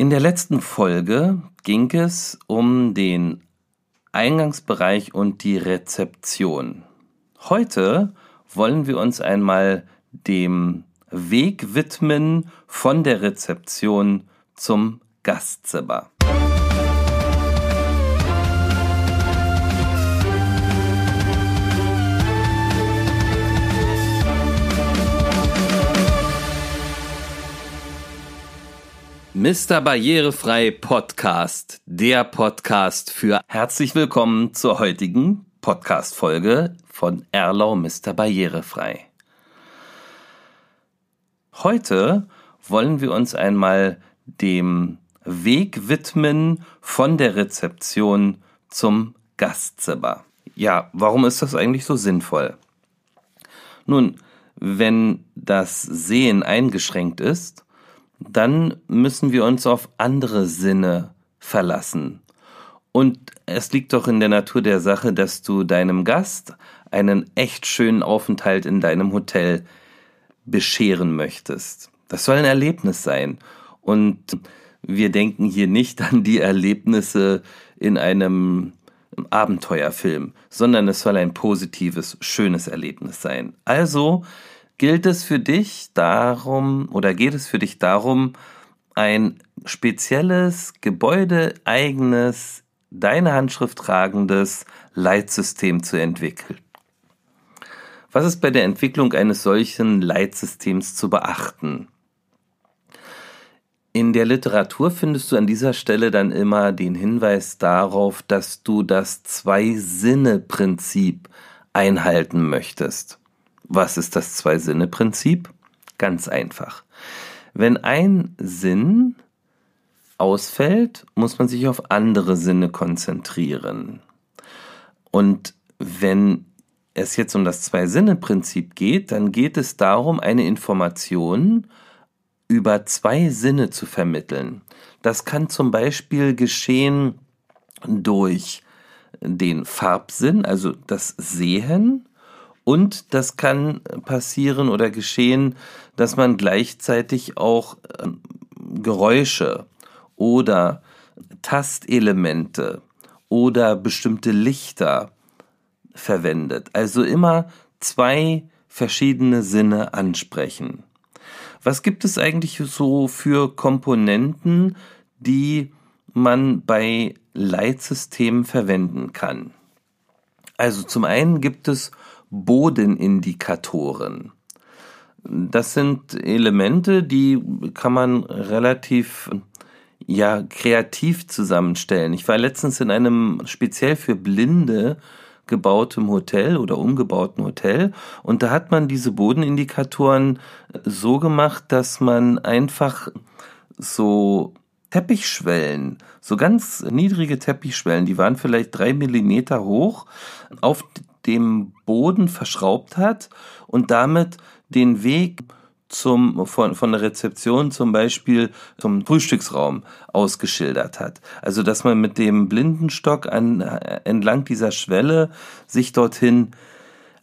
In der letzten Folge ging es um den Eingangsbereich und die Rezeption. Heute wollen wir uns einmal dem Weg widmen von der Rezeption zum Gastzimmer. Mr. Barrierefrei Podcast, der Podcast für herzlich willkommen zur heutigen Podcast-Folge von Erlau Mr. Barrierefrei. Heute wollen wir uns einmal dem Weg widmen von der Rezeption zum Gastzimmer. Ja, warum ist das eigentlich so sinnvoll? Nun, wenn das Sehen eingeschränkt ist, dann müssen wir uns auf andere Sinne verlassen. Und es liegt doch in der Natur der Sache, dass du deinem Gast einen echt schönen Aufenthalt in deinem Hotel bescheren möchtest. Das soll ein Erlebnis sein. Und wir denken hier nicht an die Erlebnisse in einem Abenteuerfilm, sondern es soll ein positives, schönes Erlebnis sein. Also gilt es für dich darum oder geht es für dich darum, ein spezielles, gebäudeeigenes, deine Handschrift tragendes Leitsystem zu entwickeln. Was ist bei der Entwicklung eines solchen Leitsystems zu beachten? In der Literatur findest du an dieser Stelle dann immer den Hinweis darauf, dass du das Zwei-Sinne-Prinzip einhalten möchtest. Was ist das Zwei-Sinne-Prinzip? Ganz einfach. Wenn ein Sinn ausfällt, muss man sich auf andere Sinne konzentrieren. Und wenn es jetzt um das Zwei-Sinne-Prinzip geht, dann geht es darum, eine Information über zwei Sinne zu vermitteln. Das kann zum Beispiel geschehen durch den Farbsinn, also das Sehen, und das kann passieren oder geschehen, dass man gleichzeitig auch ähm, Geräusche oder Tastelemente oder bestimmte Lichter verwendet. Also immer zwei verschiedene Sinne ansprechen. Was gibt es eigentlich so für Komponenten, die man bei Leitsystemen verwenden kann? Also zum einen gibt es Bodenindikatoren. Das sind Elemente, die kann man relativ ja kreativ zusammenstellen. Ich war letztens in einem speziell für Blinde gebautem Hotel oder umgebauten Hotel und da hat man diese Bodenindikatoren so gemacht, dass man einfach so Teppichschwellen, so ganz niedrige Teppichschwellen, die waren vielleicht drei Millimeter hoch, auf dem Boden verschraubt hat und damit den Weg zum, von, von der Rezeption zum Beispiel zum Frühstücksraum ausgeschildert hat. Also, dass man mit dem Blindenstock an, entlang dieser Schwelle sich dorthin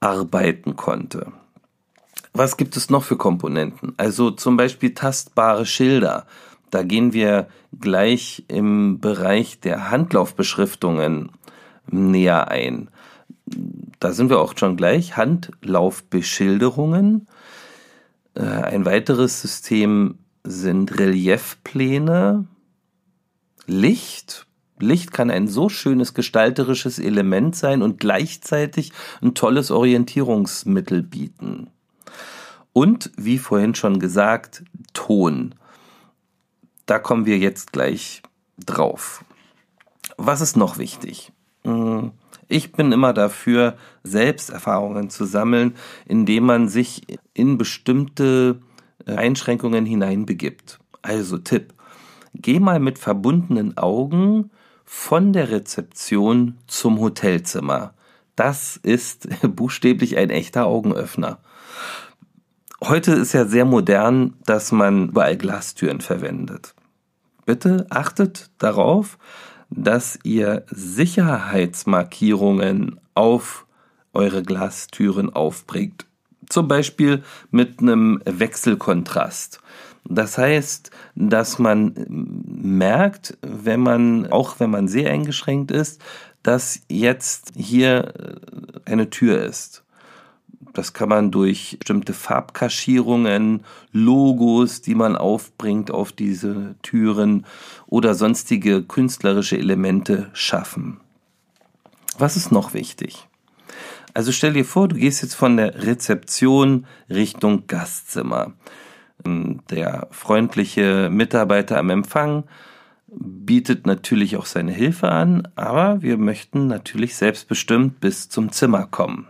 arbeiten konnte. Was gibt es noch für Komponenten? Also zum Beispiel tastbare Schilder. Da gehen wir gleich im Bereich der Handlaufbeschriftungen näher ein da sind wir auch schon gleich, Handlaufbeschilderungen. Äh, ein weiteres System sind Reliefpläne, Licht. Licht kann ein so schönes gestalterisches Element sein und gleichzeitig ein tolles Orientierungsmittel bieten. Und, wie vorhin schon gesagt, Ton. Da kommen wir jetzt gleich drauf. Was ist noch wichtig? Hm ich bin immer dafür, Selbsterfahrungen zu sammeln, indem man sich in bestimmte äh, Einschränkungen hineinbegibt. Also Tipp, geh mal mit verbundenen Augen von der Rezeption zum Hotelzimmer. Das ist buchstäblich ein echter Augenöffner. Heute ist ja sehr modern, dass man überall Glastüren verwendet. Bitte achtet darauf, dass ihr Sicherheitsmarkierungen auf eure Glastüren aufbringt. Zum Beispiel mit einem Wechselkontrast. Das heißt, dass man merkt, wenn man, auch wenn man sehr eingeschränkt ist, dass jetzt hier äh, eine Tür ist. Das kann man durch bestimmte Farbkaschierungen, Logos, die man aufbringt auf diese Türen oder sonstige künstlerische Elemente schaffen. Was ist noch wichtig? Also stell dir vor, du gehst jetzt von der Rezeption Richtung Gastzimmer. Der freundliche Mitarbeiter am Empfang bietet natürlich auch seine Hilfe an, aber wir möchten natürlich selbstbestimmt bis zum Zimmer kommen.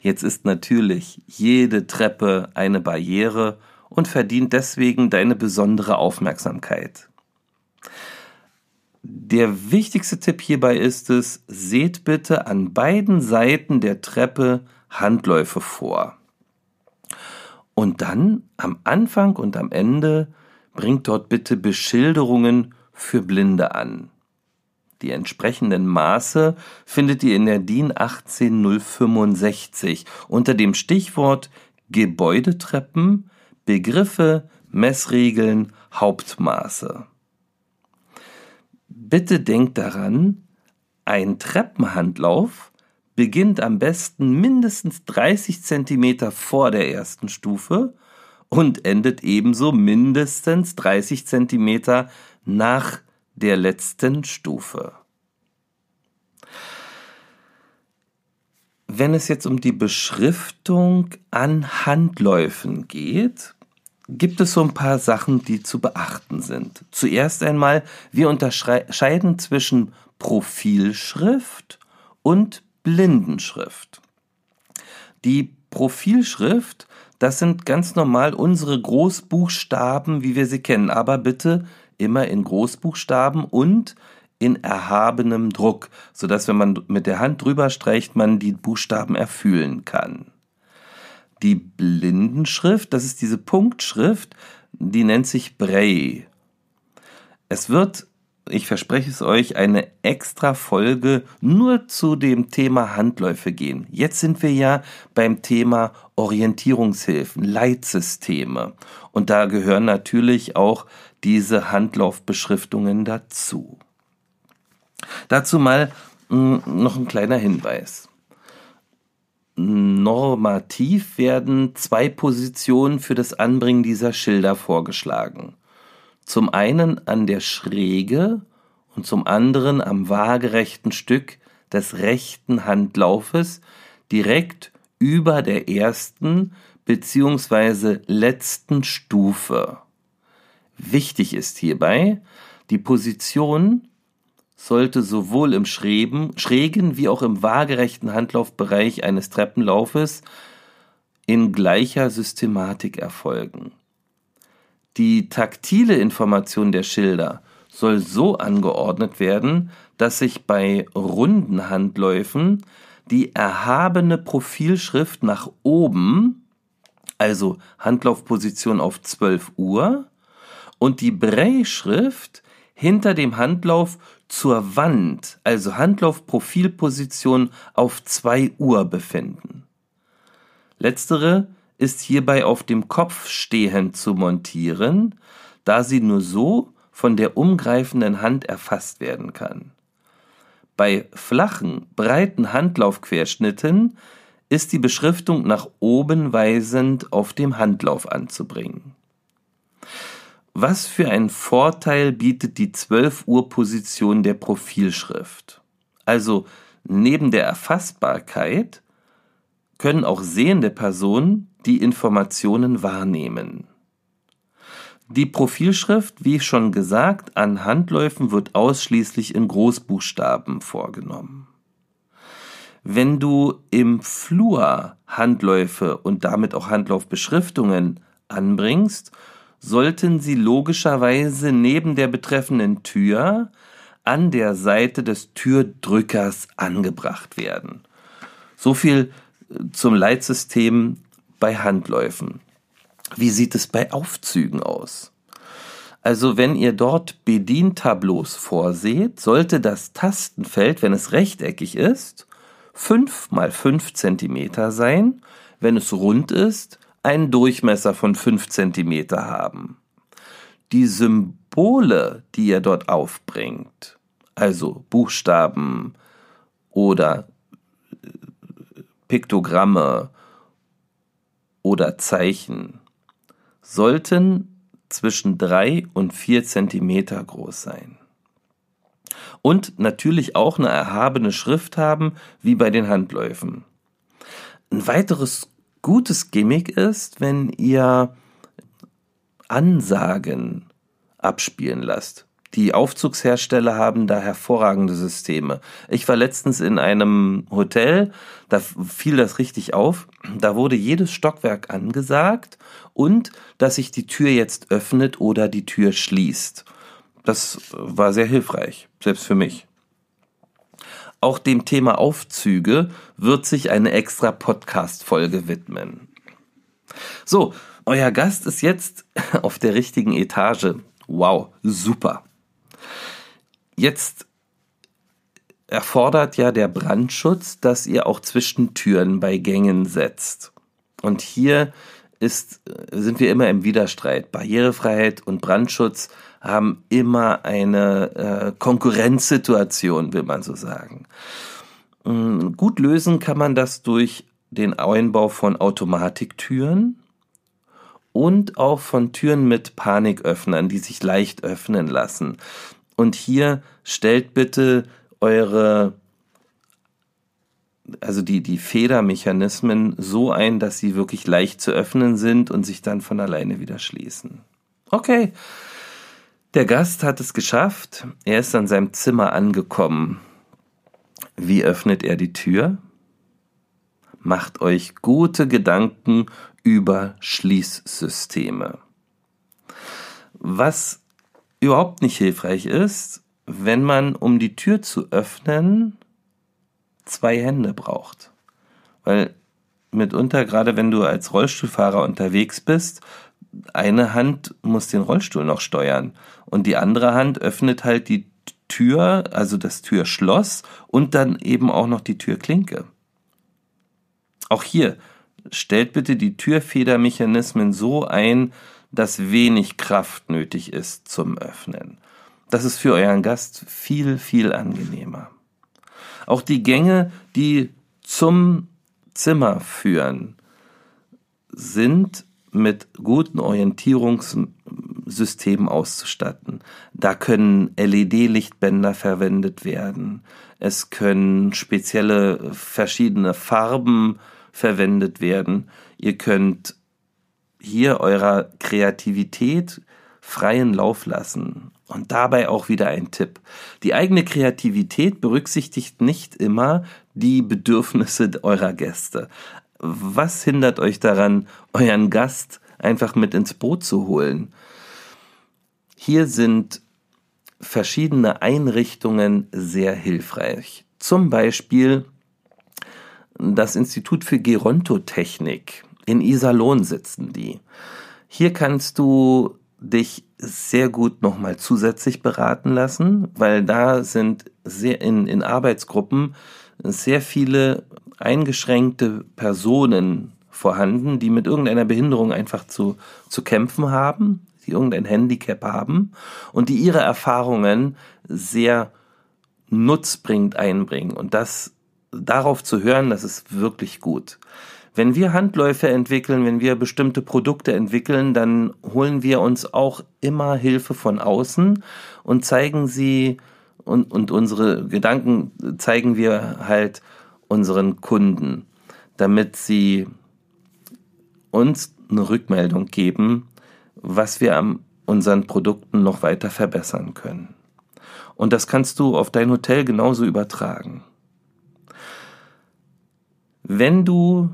Jetzt ist natürlich jede Treppe eine Barriere und verdient deswegen deine besondere Aufmerksamkeit. Der wichtigste Tipp hierbei ist es, seht bitte an beiden Seiten der Treppe Handläufe vor. Und dann am Anfang und am Ende bringt dort bitte Beschilderungen für Blinde an. Die entsprechenden Maße findet ihr in der DIN 18065 unter dem Stichwort Gebäudetreppen, Begriffe, Messregeln, Hauptmaße. Bitte denkt daran, ein Treppenhandlauf beginnt am besten mindestens 30 Zentimeter vor der ersten Stufe und endet ebenso mindestens 30 Zentimeter nach der letzten Stufe. Wenn es jetzt um die Beschriftung an Handläufen geht, gibt es so ein paar Sachen, die zu beachten sind. Zuerst einmal, wir unterscheiden zwischen Profilschrift und Blindenschrift. Die Profilschrift, das sind ganz normal unsere Großbuchstaben, wie wir sie kennen, aber bitte immer in Großbuchstaben und in erhabenem Druck, so dass wenn man mit der Hand drüber streicht, man die Buchstaben erfühlen kann. Die Blindenschrift, das ist diese Punktschrift, die nennt sich Braille. Es wird, ich verspreche es euch, eine extra Folge nur zu dem Thema Handläufe gehen. Jetzt sind wir ja beim Thema Orientierungshilfen, Leitsysteme. Und da gehören natürlich auch diese Handlaufbeschriftungen dazu. Dazu mal hm, noch ein kleiner Hinweis. Normativ werden zwei Positionen für das Anbringen dieser Schilder vorgeschlagen. Zum einen an der Schräge und zum anderen am waagerechten Stück des rechten Handlaufes direkt über der ersten bzw. letzten Stufe. Wichtig ist hierbei, die Position sollte sowohl im schrägen, schrägen wie auch im waagerechten Handlaufbereich eines Treppenlaufes in gleicher Systematik erfolgen. Die taktile Information der Schilder soll so angeordnet werden, dass sich bei runden Handläufen die erhabene Profilschrift nach oben, also Handlaufposition auf 12 Uhr, und die Brei-Schrift hinter dem Handlauf zur Wand, also Handlaufprofilposition auf 2 Uhr befinden. Letztere ist hierbei auf dem Kopf stehend zu montieren, da sie nur so von der umgreifenden Hand erfasst werden kann. Bei flachen, breiten Handlaufquerschnitten ist die Beschriftung nach oben weisend auf dem Handlauf anzubringen. Was für einen Vorteil bietet die 12 Uhr Position der Profilschrift? Also neben der Erfassbarkeit können auch sehende Personen die Informationen wahrnehmen. Die Profilschrift, wie schon gesagt, an Handläufen wird ausschließlich in Großbuchstaben vorgenommen. Wenn du im Flur Handläufe und damit auch Handlaufbeschriftungen anbringst, sollten sie logischerweise neben der betreffenden Tür an der Seite des Türdrückers angebracht werden. So viel äh, zum Leitsystem bei Handläufen. Wie sieht es bei Aufzügen aus? Also wenn ihr dort Bedientableaus vorseht, sollte das Tastenfeld, wenn es rechteckig ist, 5 mal 5 cm sein, wenn es rund ist, einen Durchmesser von 5 cm haben. die Symbole, die ihr dort aufbringt, also Buchstaben oder äh, Piktogramme oder Zeichen, sollten zwischen drei und vier Zentimeter groß sein. Und natürlich auch eine erhabene Schrift haben, wie bei den Handläufen. Ein weiteres gutes Gimmick ist, wenn ihr Ansagen abspielen lasst. Die Aufzugshersteller haben da hervorragende Systeme. Ich war letztens in einem Hotel, da fiel das richtig auf. Da wurde jedes Stockwerk angesagt und dass sich die Tür jetzt öffnet oder die Tür schließt. Das war sehr hilfreich, selbst für mich. Auch dem Thema Aufzüge wird sich eine extra Podcast-Folge widmen. So, euer Gast ist jetzt auf der richtigen Etage. Wow, super. Jetzt erfordert ja der Brandschutz, dass ihr auch Zwischentüren bei Gängen setzt. Und hier ist, sind wir immer im Widerstreit. Barrierefreiheit und Brandschutz haben immer eine äh, Konkurrenzsituation, will man so sagen. Ähm, gut lösen kann man das durch den Einbau von Automatiktüren und auch von Türen mit Paniköffnern, die sich leicht öffnen lassen. Und hier stellt bitte eure, also die, die Federmechanismen so ein, dass sie wirklich leicht zu öffnen sind und sich dann von alleine wieder schließen. Okay. Der Gast hat es geschafft. Er ist an seinem Zimmer angekommen. Wie öffnet er die Tür? Macht euch gute Gedanken über Schließsysteme. Was überhaupt nicht hilfreich ist, wenn man, um die Tür zu öffnen, zwei Hände braucht. Weil mitunter, gerade wenn du als Rollstuhlfahrer unterwegs bist, eine Hand muss den Rollstuhl noch steuern und die andere Hand öffnet halt die Tür, also das Türschloss und dann eben auch noch die Türklinke. Auch hier stellt bitte die Türfedermechanismen so ein, dass wenig Kraft nötig ist zum Öffnen. Das ist für euren Gast viel, viel angenehmer. Auch die Gänge, die zum Zimmer führen, sind mit guten Orientierungssystemen auszustatten. Da können LED-Lichtbänder verwendet werden. Es können spezielle verschiedene Farben verwendet werden. Ihr könnt hier eurer Kreativität freien Lauf lassen. Und dabei auch wieder ein Tipp. Die eigene Kreativität berücksichtigt nicht immer die Bedürfnisse eurer Gäste. Was hindert euch daran, euren Gast einfach mit ins Boot zu holen? Hier sind verschiedene Einrichtungen sehr hilfreich. Zum Beispiel das Institut für Gerontotechnik in Iserlohn sitzen die. Hier kannst du dich sehr gut nochmal zusätzlich beraten lassen, weil da sind sehr in, in Arbeitsgruppen sehr viele eingeschränkte Personen vorhanden, die mit irgendeiner Behinderung einfach zu, zu kämpfen haben, die irgendein Handicap haben und die ihre Erfahrungen sehr nutzbringend einbringen. Und das darauf zu hören, das ist wirklich gut. Wenn wir Handläufe entwickeln, wenn wir bestimmte Produkte entwickeln, dann holen wir uns auch immer Hilfe von außen und zeigen sie und, und unsere Gedanken zeigen wir halt unseren Kunden, damit sie uns eine Rückmeldung geben, was wir an unseren Produkten noch weiter verbessern können. Und das kannst du auf dein Hotel genauso übertragen. Wenn du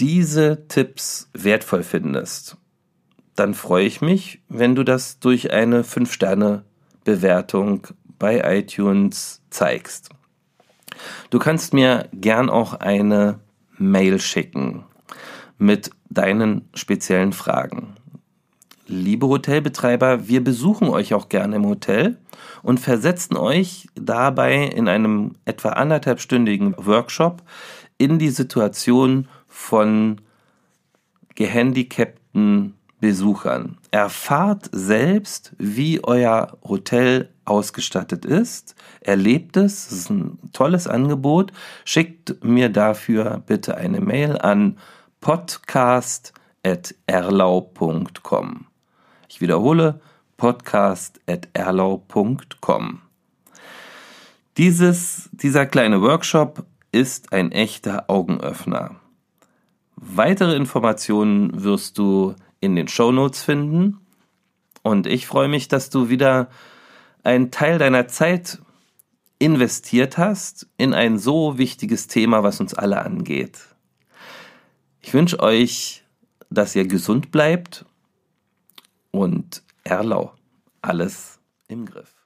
diese Tipps wertvoll findest, dann freue ich mich, wenn du das durch eine 5-Sterne-Bewertung bei iTunes zeigst. Du kannst mir gern auch eine Mail schicken mit deinen speziellen Fragen. Liebe Hotelbetreiber, wir besuchen euch auch gerne im Hotel und versetzen euch dabei in einem etwa anderthalbstündigen Workshop in die Situation von gehandicapten Besuchern. Erfahrt selbst, wie euer Hotel ausgestattet ist. Erlebt es. Es ist ein tolles Angebot. Schickt mir dafür bitte eine Mail an podcast.erlau.com. Ich wiederhole podcast.erlau.com. Dieses, dieser kleine Workshop ist ein echter Augenöffner. Weitere Informationen wirst du in den Show Notes finden. Und ich freue mich, dass du wieder einen Teil deiner Zeit investiert hast in ein so wichtiges Thema, was uns alle angeht. Ich wünsche euch, dass ihr gesund bleibt und Erlau. Alles im Griff.